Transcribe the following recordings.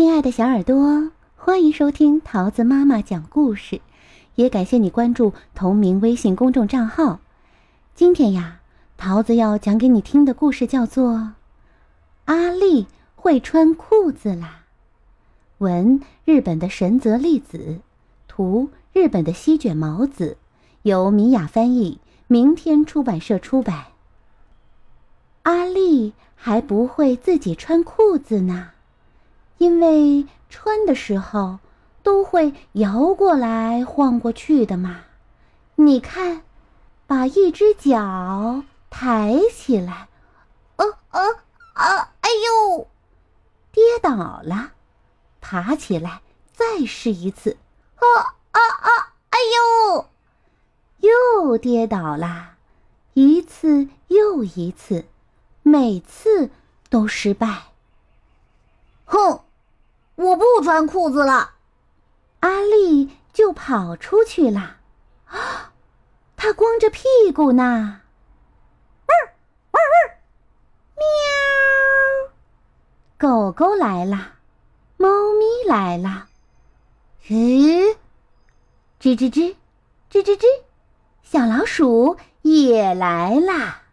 亲爱的小耳朵，欢迎收听桃子妈妈讲故事，也感谢你关注同名微信公众账号。今天呀，桃子要讲给你听的故事叫做《阿丽会穿裤子啦》。文：日本的神泽丽子，图：日本的西卷毛子，由米雅翻译，明天出版社出版。阿丽还不会自己穿裤子呢。因为穿的时候都会摇过来晃过去的嘛，你看，把一只脚抬起来，呃呃啊，哎呦，跌倒了，爬起来再试一次，啊啊啊，哎呦，又跌倒了，一次又一次，每次都失败，哼。我不穿裤子了，阿丽就跑出去了。啊，她光着屁股呢。汪汪汪，喵！狗狗来了，猫咪来了。咦，吱吱吱，吱吱吱，小老鼠也来啦。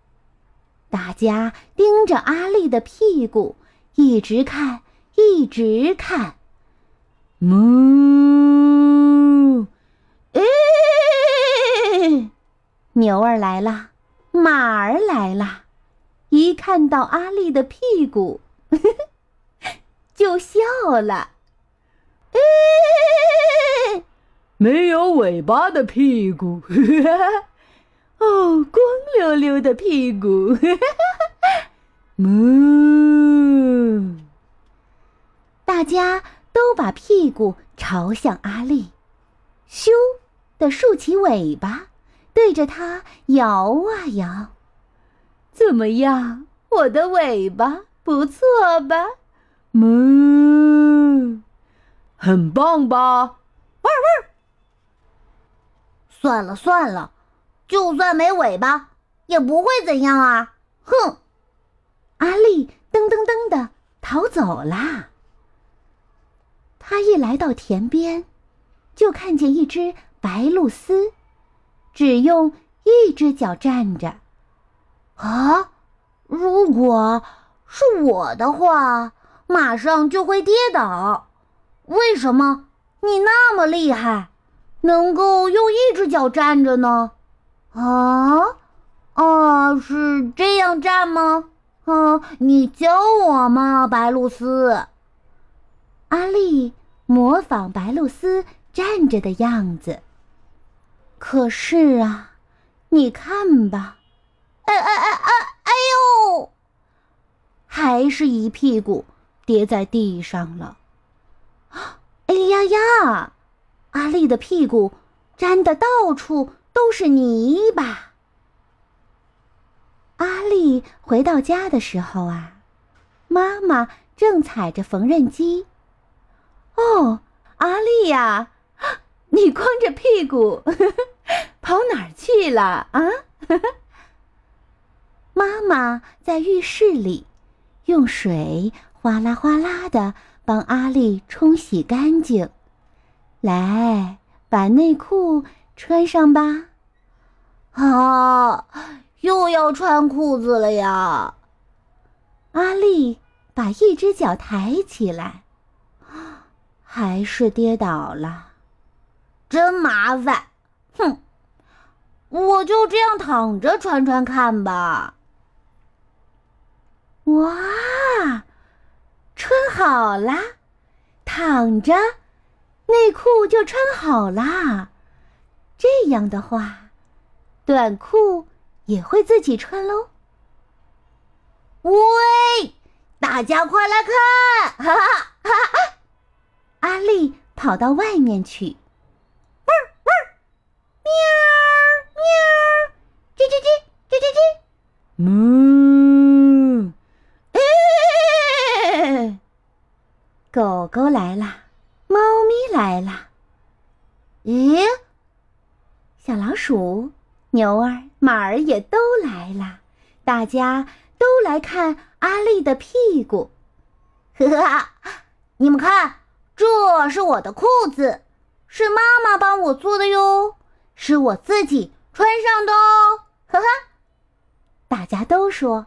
大家盯着阿丽的屁股，一直看。一直看，哞！哎，牛儿来了，马儿来了，一看到阿丽的屁股，就笑了。哎，没有尾巴的屁股，哦，光溜溜的屁股，哞！大家都把屁股朝向阿丽，咻的竖起尾巴，对着它摇啊摇。怎么样，我的尾巴不错吧？哞，很棒吧？汪汪。算了算了，就算没尾巴，也不会怎样啊！哼！阿丽噔噔噔的逃走啦。他一来到田边，就看见一只白鹭鸶，只用一只脚站着。啊，如果是我的话，马上就会跌倒。为什么你那么厉害，能够用一只脚站着呢？啊，啊，是这样站吗？啊，你教我嘛，白鹭鸶。阿丽模仿白露丝站着的样子。可是啊，你看吧，哎哎哎哎哎呦，还是一屁股跌在地上了。哎呀呀，阿丽的屁股沾的到处都是泥巴。阿丽回到家的时候啊，妈妈正踩着缝纫机。哦，阿丽呀，你光着屁股 跑哪儿去了啊？妈妈在浴室里用水哗啦哗啦的帮阿丽冲洗干净。来，把内裤穿上吧。啊，又要穿裤子了呀！阿丽把一只脚抬起来。还是跌倒了，真麻烦！哼，我就这样躺着穿穿看吧。哇，穿好啦，躺着，内裤就穿好啦。这样的话，短裤也会自己穿喽。喂，大家快来看！哈哈哈哈！阿丽跑到外面去，汪汪，喵喵，吱吱吱，吱吱吱，哞，哎，狗狗来了，猫咪来了，咦，小老鼠、牛儿、马儿也都来了，大家都来看阿丽的屁股，呵呵。你们看，这是我的裤子，是妈妈帮我做的哟，是我自己穿上的哦。哈哈，大家都说：“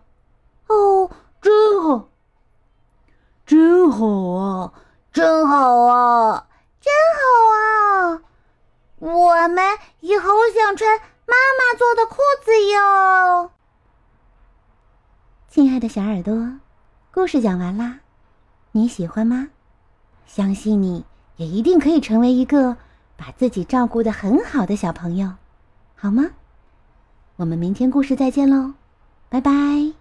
哦，真好，真好啊，真好啊，真好啊！我们也好想穿妈妈做的裤子哟。”亲爱的小耳朵，故事讲完啦，你喜欢吗？相信你也一定可以成为一个把自己照顾的很好的小朋友，好吗？我们明天故事再见喽，拜拜。